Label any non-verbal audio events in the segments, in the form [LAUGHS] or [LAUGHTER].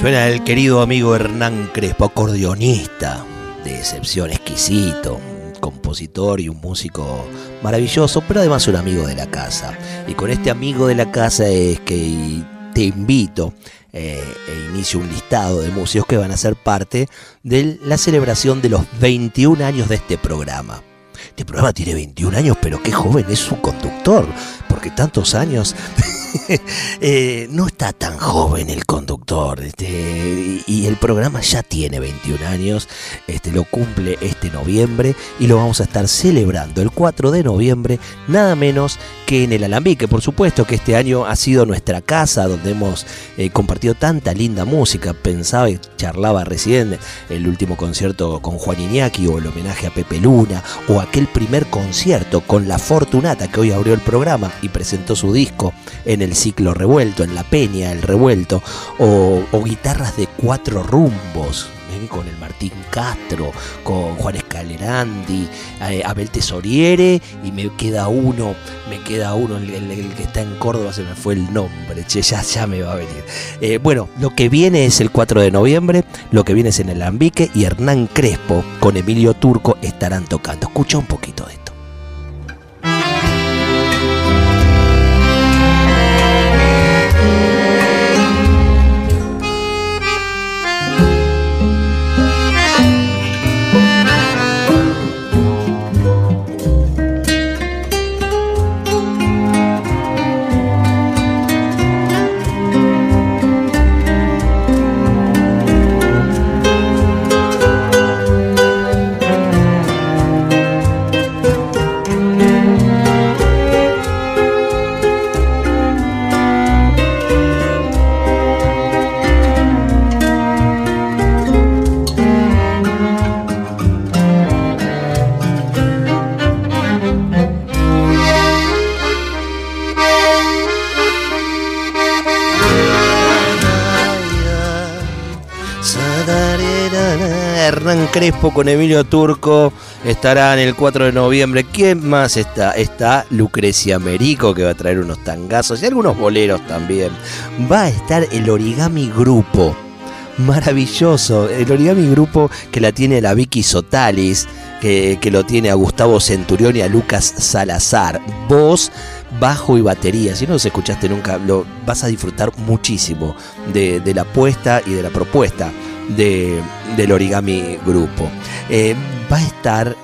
Suena el querido amigo Hernán Crespo, acordeonista de excepción, exquisito, compositor y un músico maravilloso, pero además un amigo de la casa. Y con este amigo de la casa es que te invito eh, e inicio un listado de músicos que van a ser parte de la celebración de los 21 años de este programa. Este programa tiene 21 años, pero qué joven es su conductor, porque tantos años [LAUGHS] eh, no está tan joven el conductor. Este, y el programa ya tiene 21 años, este, lo cumple este noviembre y lo vamos a estar celebrando el 4 de noviembre, nada menos que en el Alambique. Por supuesto que este año ha sido nuestra casa donde hemos eh, compartido tanta linda música. Pensaba y charlaba recién el último concierto con Juan Iñaki o el homenaje a Pepe Luna o aquel primer concierto con La Fortunata que hoy abrió el programa y presentó su disco en el ciclo revuelto, en La Peña, el revuelto, o, guitarras de cuatro rumbos, ¿eh? con el Martín Castro, con Juan Escalerandi, eh, Abel Tesoriere, y me queda uno, me queda uno, el, que está en Córdoba, se me fue el nombre, che, ya, ya me va a venir. Eh, bueno, lo que viene es el 4 de noviembre, lo que viene es en el Alambique, y Hernán Crespo con Emilio Turco estarán tocando. Escucha un poquito de esto. Crespo con Emilio Turco estarán el 4 de noviembre. ¿Quién más está? Está Lucrecia Merico que va a traer unos tangazos y algunos boleros también. Va a estar el Origami Grupo. Maravilloso, el Origami Grupo que la tiene la Vicky Sotalis, que, que lo tiene a Gustavo Centurión y a Lucas Salazar. Voz, bajo y batería. Si no los escuchaste nunca, lo vas a disfrutar muchísimo de, de la apuesta y de la propuesta de, del Origami Grupo. Eh, va a estar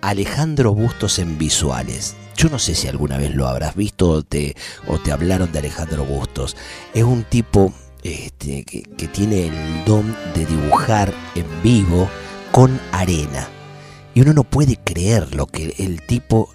Alejandro Bustos en visuales. Yo no sé si alguna vez lo habrás visto o te, o te hablaron de Alejandro Bustos. Es un tipo este, que, que tiene el don de dibujar en vivo con arena. Y uno no puede creer lo que el tipo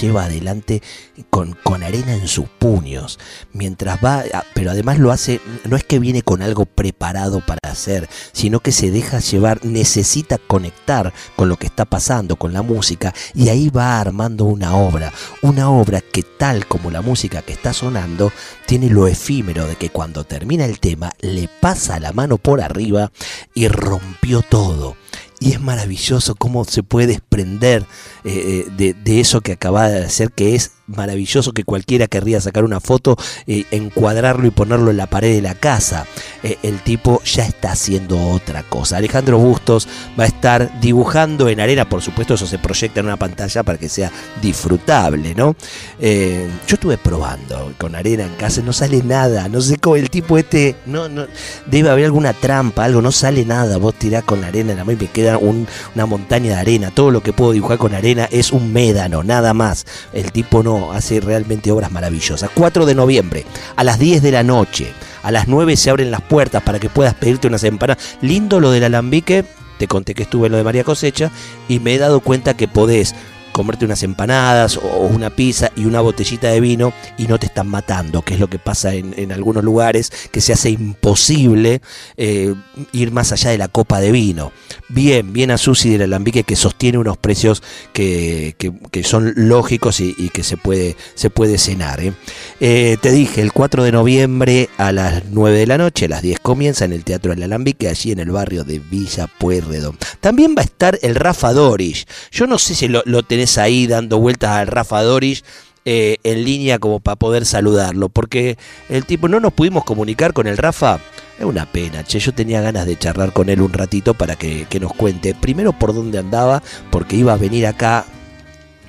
lleva adelante con, con arena en sus puños, mientras va, a- pero además lo hace, no es que viene con algo preparado para hacer, sino que se deja llevar, necesita conectar con lo que está pasando, con la música, y ahí va armando una obra, una obra que tal como la música que está sonando, tiene lo efímero de que cuando termina el tema, le pasa la mano por arriba y rompió todo. Y es maravilloso cómo se puede desprender eh, eh, de, de eso que acaba de hacer, que es maravilloso que cualquiera querría sacar una foto, eh, encuadrarlo y ponerlo en la pared de la casa. Eh, el tipo ya está haciendo otra cosa. Alejandro Bustos va a estar dibujando en arena, por supuesto eso se proyecta en una pantalla para que sea disfrutable, ¿no? Eh, yo estuve probando con arena en casa, no sale nada, no sé cómo el tipo este, no, no, debe haber alguna trampa, algo, no sale nada, vos tirás con arena en la mano y me queda un- una montaña de arena, todo lo que puedo dibujar con arena es un médano, nada más. El tipo no, hace realmente obras maravillosas. 4 de noviembre, a las 10 de la noche, a las 9 se abren las puertas para que puedas pedirte unas empanadas. Lindo lo del alambique, te conté que estuve en lo de María Cosecha y me he dado cuenta que podés comerte unas empanadas o una pizza y una botellita de vino y no te están matando, que es lo que pasa en, algunos lugares, que se hace imposible eh, ir más allá de la copa de vino. Bien, bien a Susi del Alambique que sostiene unos precios que, son lógicos y, que se puede, se puede cenar. ¿eh? Eh, te dije, el 4 de noviembre a las 9 de la noche, a las 10 comienza en el Teatro del Alambique, allí en el barrio de Villa Pueyrredón. También va a estar el Rafa Dorish. Yo no sé si lo, lo tenés ahí dando vueltas al Rafa Dorish. Eh, en línea como para poder saludarlo, porque el tipo no nos pudimos comunicar con el Rafa. Es una pena, che, yo tenía ganas de charlar con él un ratito para que, nos cuente primero por dónde andaba, porque iba a venir acá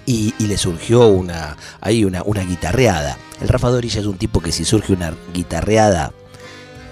y, le surgió una, ahí una, una guitarreada. El Rafa Dorilla es un tipo que si surge una guitarreada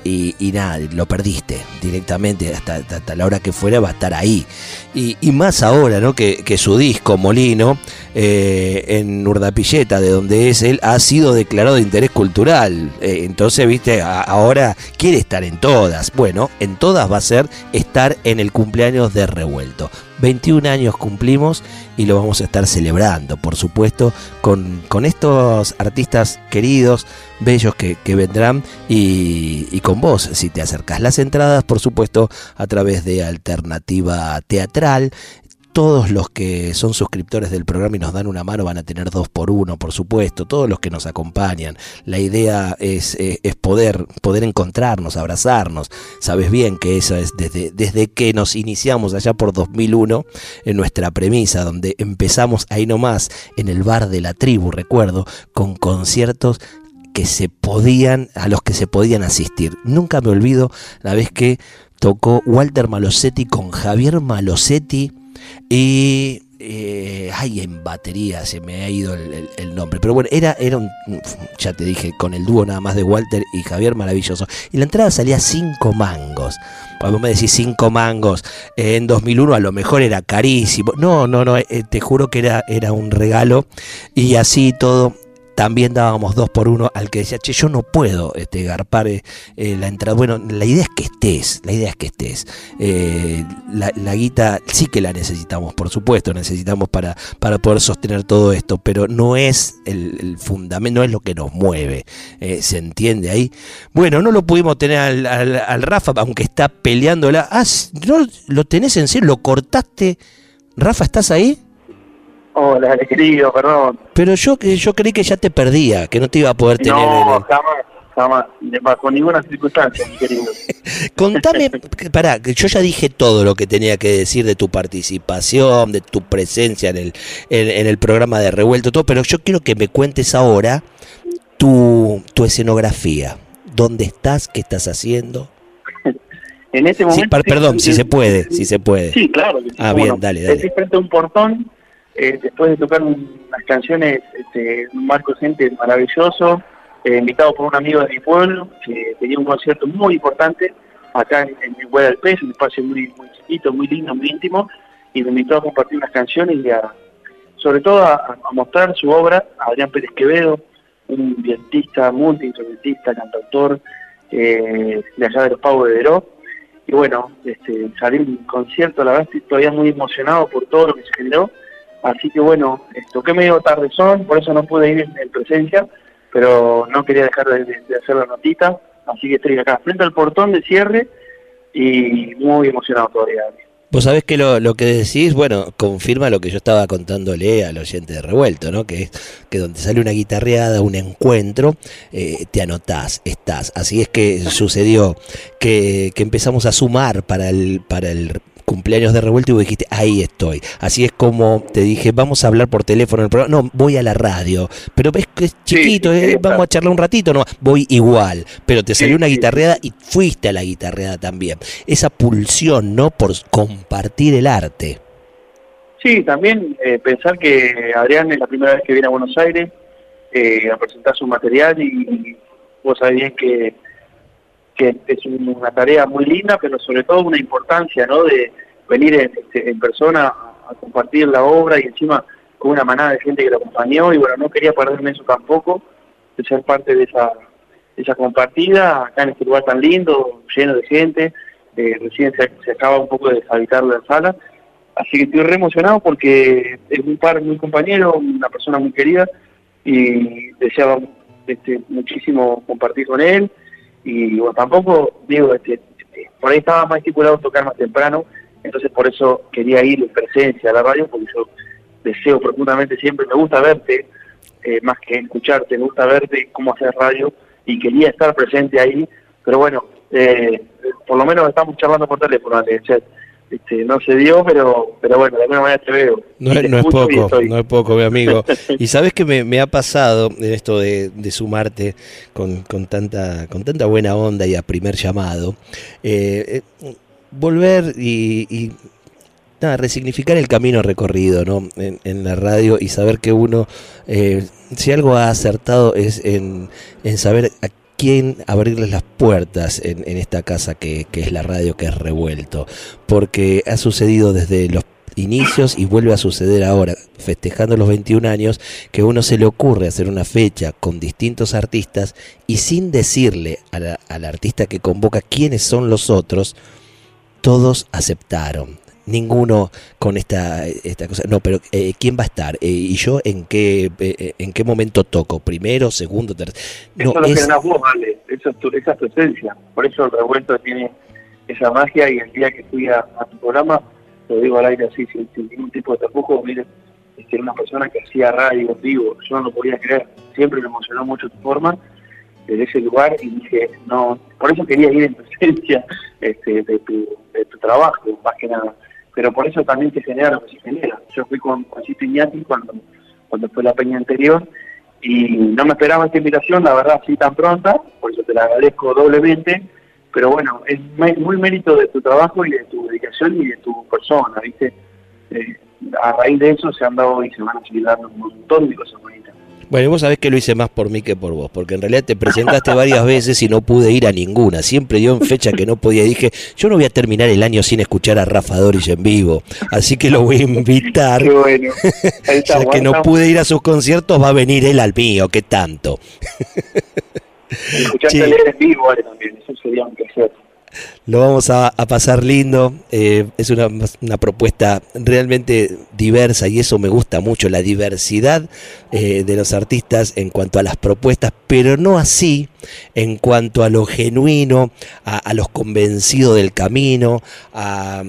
y, nada, lo perdiste directamente hasta, la hora que fuera va a estar ahí. Y, más ahora, ¿no? Que, su disco Molino eh, en Urdapilleta, de donde es él, ha sido declarado de interés cultural. Eh, entonces, viste, ahora quiere estar en todas. Bueno, en todas va a ser estar en el cumpleaños de Revuelto. 21 años cumplimos y lo vamos a estar celebrando, por supuesto, con, con estos artistas queridos, bellos que, vendrán y, y, con vos, si te acercas. Las entradas, por supuesto, a través de Alternativa Teatral todos los que son suscriptores del programa y nos dan una mano van a tener dos por uno, por supuesto, todos los que nos acompañan. La idea es, eh, poder, poder encontrarnos, abrazarnos. Sabes bien que eso es desde, desde que nos iniciamos allá por 2001 en nuestra premisa, donde empezamos ahí nomás en el bar de la tribu, recuerdo, con conciertos que se podían, a los que se podían asistir. Nunca me olvido la vez que tocó Walter Malosetti con Javier Malosetti y eh, ay, en batería se me ha ido el, nombre. Pero bueno, era, era un, ya te dije, con el dúo nada más de Walter y Javier, maravilloso. Y la entrada salía cinco mangos. Vos me decís cinco mangos. en 2001 a lo mejor era carísimo. No, no, no, eh, te juro que era, era un regalo. Y así todo también dábamos dos por uno al que decía, che, yo no puedo este, garpar eh, eh, la entrada. Bueno, la idea es que estés, la idea es que estés. Eh, la, guita sí que la necesitamos, por supuesto, necesitamos para, para poder sostener todo esto, pero no es el, fundamento, no es lo que nos mueve. ¿Se entiende ahí? Bueno, no lo pudimos tener al, Rafa, aunque está peleándola. Ah, ¿no lo tenés en serio? ¿Lo cortaste? Rafa, ¿estás ahí? Hola, querido, perdón. Pero yo, yo creí que ya te perdía, que no te iba a poder tener. No, jamás, jamás, bajo ninguna circunstancia, mi querido. [LAUGHS] Contame, pará, yo ya dije todo lo que tenía que decir de tu participación, de tu presencia en el, en, el programa de Revuelto, todo, pero yo quiero que me cuentes ahora tu, tu escenografía. ¿Dónde estás? ¿Qué estás haciendo? [LAUGHS] en este momento. perdón, si se puede, si se puede. Sí, claro. Ah, bien, dale, dale. Estoy frente a un portón eh, después de tocar unas canciones, este, un marco gente maravilloso, eh, invitado por un amigo de mi pueblo, que tenía un concierto muy importante acá en, en Hueá del Pez, un espacio muy, muy chiquito, muy lindo, muy íntimo, y me invitó a compartir unas canciones y a, sobre todo a, mostrar su obra a Adrián Pérez Quevedo, un vientista, multiinstrumentista, cantautor eh, de allá de los Pavos de Veró. Y bueno, este, salir un concierto, la verdad estoy todavía muy emocionado por todo lo que se generó Así que bueno, toqué medio tardezón, por eso no pude ir en, presencia, pero no quería dejar de, hacer la notita, así que estoy acá frente al portón de cierre y muy emocionado todavía. Vos sabés que lo, que decís, bueno, confirma lo que yo estaba contándole al oyente de Revuelto, ¿no? Que que donde sale una guitarreada, un encuentro, eh, te anotás, estás. Así es que sucedió que, que empezamos a sumar para el, para el cumpleaños de revuelto y vos dijiste, ahí estoy. Así es como te dije, vamos a hablar por teléfono en el programa. No, voy a la radio. Pero ves que es chiquito, eh, vamos a charlar un ratito. No, voy igual. Pero te salió una guitarreada y fuiste a la guitarreada también. Esa pulsión, ¿no? Por compartir el arte. Sí, también eh, pensar que Adrián es la primera vez que viene a Buenos Aires eh, a presentar su material y vos sabés que que es una tarea muy linda, pero sobre todo una importancia, ¿no? De venir en, este, persona a, compartir la obra y encima con una manada de gente que lo acompañó y bueno, no quería perderme eso tampoco, de ser parte de esa, esa compartida acá en este lugar tan lindo, lleno de gente, eh, recién se, acaba un poco de deshabitar la sala, Así que estoy re emocionado porque es un par muy compañero, una persona muy querida y deseaba este, muchísimo compartir con él. Y bueno, tampoco, digo, este, por ahí estaba más estipulado tocar más temprano, entonces por eso quería ir en presencia a la radio, porque yo deseo profundamente siempre, me gusta verte, eh, más que escucharte, me gusta verte cómo hacer radio y quería estar presente ahí, pero bueno, eh, por lo menos estamos charlando por teléfono, este, no se dio, pero pero bueno, de alguna manera te veo. No, es poco, no es poco, mi amigo. [LAUGHS] y sabes que me, ha pasado en esto de, sumarte con, con, tanta, con tanta buena onda y a primer llamado, eh, eh, volver y, nada, resignificar el camino recorrido ¿no? en, la radio y saber que uno, eh, si algo ha acertado es en, en saber a quién abrirles las puertas en, esta casa que, es la radio, que es revuelto, porque ha sucedido desde los inicios y vuelve a suceder ahora, festejando los 21 años, que uno se le ocurre hacer una fecha con distintos artistas y sin decirle al artista que convoca quiénes son los otros, todos aceptaron ninguno con esta, esta cosa. No, pero eh, ¿quién va a estar? Eh, ¿Y yo en qué eh, en qué momento toco? ¿Primero, segundo, tercero? No, eso es lo que vos, vale. Eso es tu, esa es tu esencia. Por eso el revuelto tiene esa magia y el día que fui a, tu programa, lo digo al aire así, sin, ningún tipo de tapujo, mire, este, una persona que hacía radio vivo, yo no lo podía creer. Siempre me emocionó mucho tu forma de ese lugar y dije, no, por eso quería ir en presencia [LAUGHS] este, de, tu, de tu trabajo, más que nada pero por eso también se genera lo que se genera. Yo fui con Juancito Iñati cuando, cuando fue la peña anterior y no me esperaba esta invitación, la verdad, así tan pronta, por eso te la agradezco doblemente, pero bueno, es muy mérito de tu trabajo y de tu dedicación y de tu persona, ¿viste? Eh, a raíz de eso se han dado y se van a seguir dando un montón de cosas bonitas. Bueno, vos sabés que lo hice más por mí que por vos, porque en realidad te presentaste varias veces y no pude ir a ninguna. Siempre dio en fecha que no podía. Dije, yo no voy a terminar el año sin escuchar a Rafa Doris en vivo, así que lo voy a invitar. [LAUGHS] Qué bueno. [LAUGHS] ya que no pude ir a sus conciertos, va a venir él al mío, ¿qué tanto? Escuchaste [LAUGHS] leer en vivo también, eso sería un placer. Lo vamos a, pasar lindo. Eh, es una, propuesta realmente diversa y eso me gusta mucho, la diversidad eh, de los artistas en cuanto a las propuestas, pero no así en cuanto a lo genuino, a, los convencidos del camino, a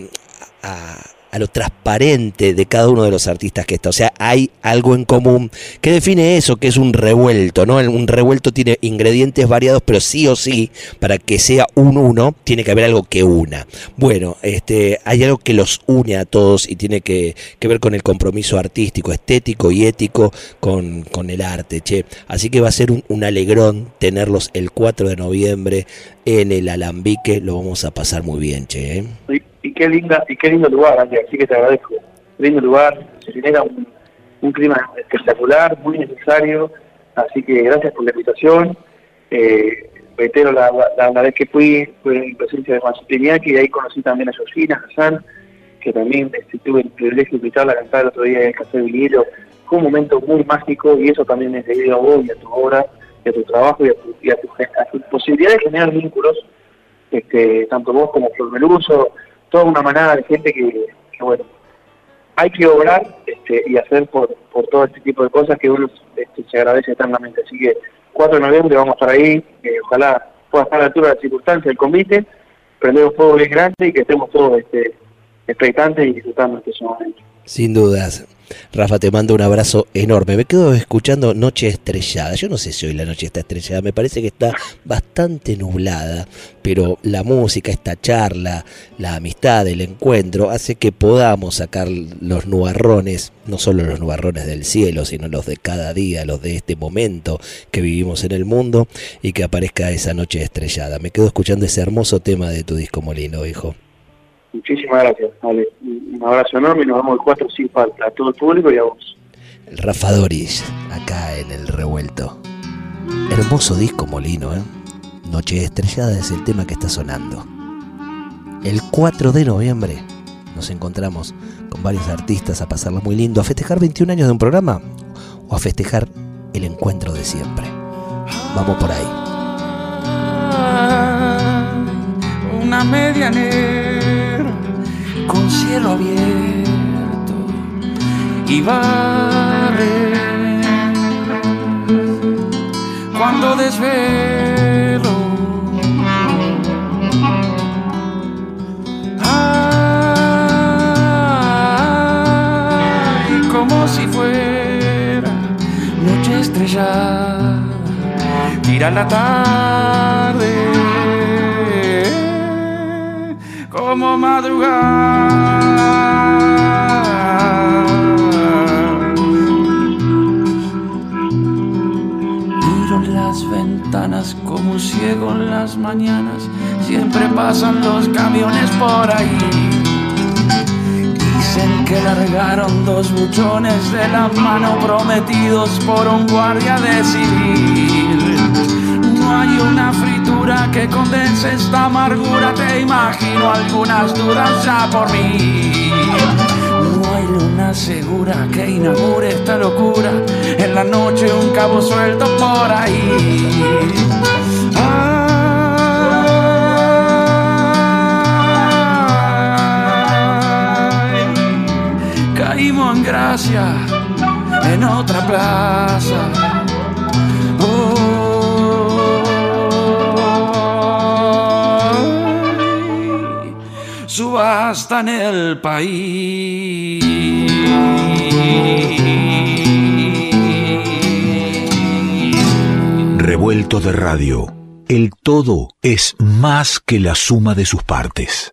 a lo transparente de cada uno de los artistas que está. O sea, hay algo en común que define eso, que es un revuelto, ¿no? Un revuelto tiene ingredientes variados, pero sí o sí, para que sea un uno, tiene que haber algo que una. Bueno, este, hay algo que los une a todos y tiene que, ver con el compromiso artístico, estético y ético con, con el arte, che. Así que va a ser un, un alegrón tenerlos el 4 de noviembre en el Alambique, lo vamos a pasar muy bien, che. ¿eh? Y qué linda y qué lindo lugar, así que te agradezco. Lindo lugar, se genera un, clima espectacular, muy necesario, así que gracias por la invitación. Eh, reitero, la, la, vez que fui fue en presencia de Juan Iñaki y ahí conocí también a Josina, a Hassan, que también este, tuve el privilegio de invitarla a cantar el otro día en el Café Vinilo. Fue un momento muy mágico y eso también es debido a vos y a tu obra, y a tu trabajo y a tu, y a tu, posibilidad de generar vínculos, este, tanto vos como Flor Meluso, toda una manada de gente que, bueno, hay que obrar este, y hacer por, por todo este tipo de cosas que uno este, se agradece eternamente. Así que 4 de noviembre vamos a estar ahí, ojalá pueda estar a la altura de las circunstancias del convite, prender un fuego bien grande y que estemos todos este, expectantes y disfrutando este momento. Sin dudas. Rafa, te mando un abrazo enorme. Me quedo escuchando Noche Estrellada. Yo no sé si hoy la noche está estrellada, me parece que está bastante nublada, pero la música, esta charla, la amistad, el encuentro, hace que podamos sacar los nubarrones, no solo los nubarrones del cielo, sino los de cada día, los de este momento que vivimos en el mundo, y que aparezca esa noche estrellada. Me quedo escuchando ese hermoso tema de tu disco Molino, hijo. Muchísimas gracias, vale. Un abrazo enorme y nos vemos el 4 sin falta a todo el público y a vos. El Rafa Doris, acá en el revuelto. Hermoso disco Molino, ¿eh? Noche Estrellada es el tema que está sonando. El 4 de noviembre nos encontramos con varios artistas a pasarlo muy lindo, a festejar 21 años de un programa o a festejar el encuentro de siempre. Vamos por ahí. Una medianera con cielo abierto y barre. Cuando desvelo, ay, como si fuera noche estrellada, tira la tarde siempre pasan los camiones por ahí. Dicen que largaron dos buchones de la mano prometidos por un guardia de civil. No hay una fritura que condense esta amargura, te imagino algunas dudas ya por mí. No hay luna segura que inaugure esta locura, en la noche un cabo suelto por ahí. Ay, en otra plaza. Subasta en el país. Revuelto de radio. El todo es más que la suma de sus partes.